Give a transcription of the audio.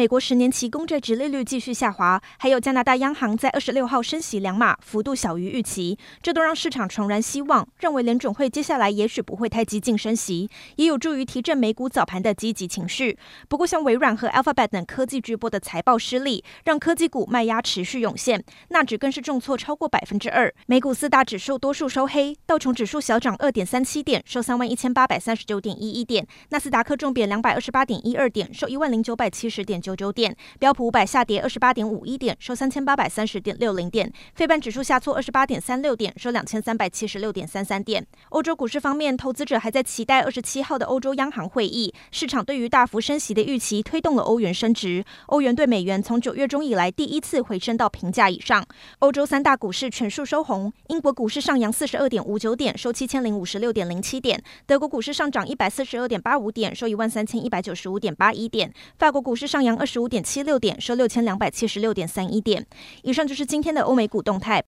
美国十年期公债殖利率继续下滑，还有加拿大央行在二十六号升息两码，幅度小于预期，这都让市场重燃希望，认为联准会接下来也许不会太激进升息，也有助于提振美股早盘的积极情绪。不过，像微软和 Alphabet 等科技巨擘的财报失利，让科技股卖压持续涌现，纳指更是重挫超过百分之二。美股四大指数多数收黑，道琼指数小涨二点三七点，收三万一千八百三十九点一一点；纳斯达克重贬两百二十八点一二点，收一万零九百七十点九。九九点，标普五百下跌二十八点五一点，收三千八百三十点六零点。费半指数下挫二十八点三六点，收两千三百七十六点三三点。欧洲股市方面，投资者还在期待二十七号的欧洲央行会议。市场对于大幅升息的预期推动了欧元升值，欧元对美元从九月中以来第一次回升到平价以上。欧洲三大股市全数收红，英国股市上扬四十二点五九点，收七千零五十六点零七点。德国股市上涨一百四十二点八五点，收一万三千一百九十五点八一点。法国股市上扬二十五点七六点，收六千两百七十六点三一点。以上就是今天的欧美股动态。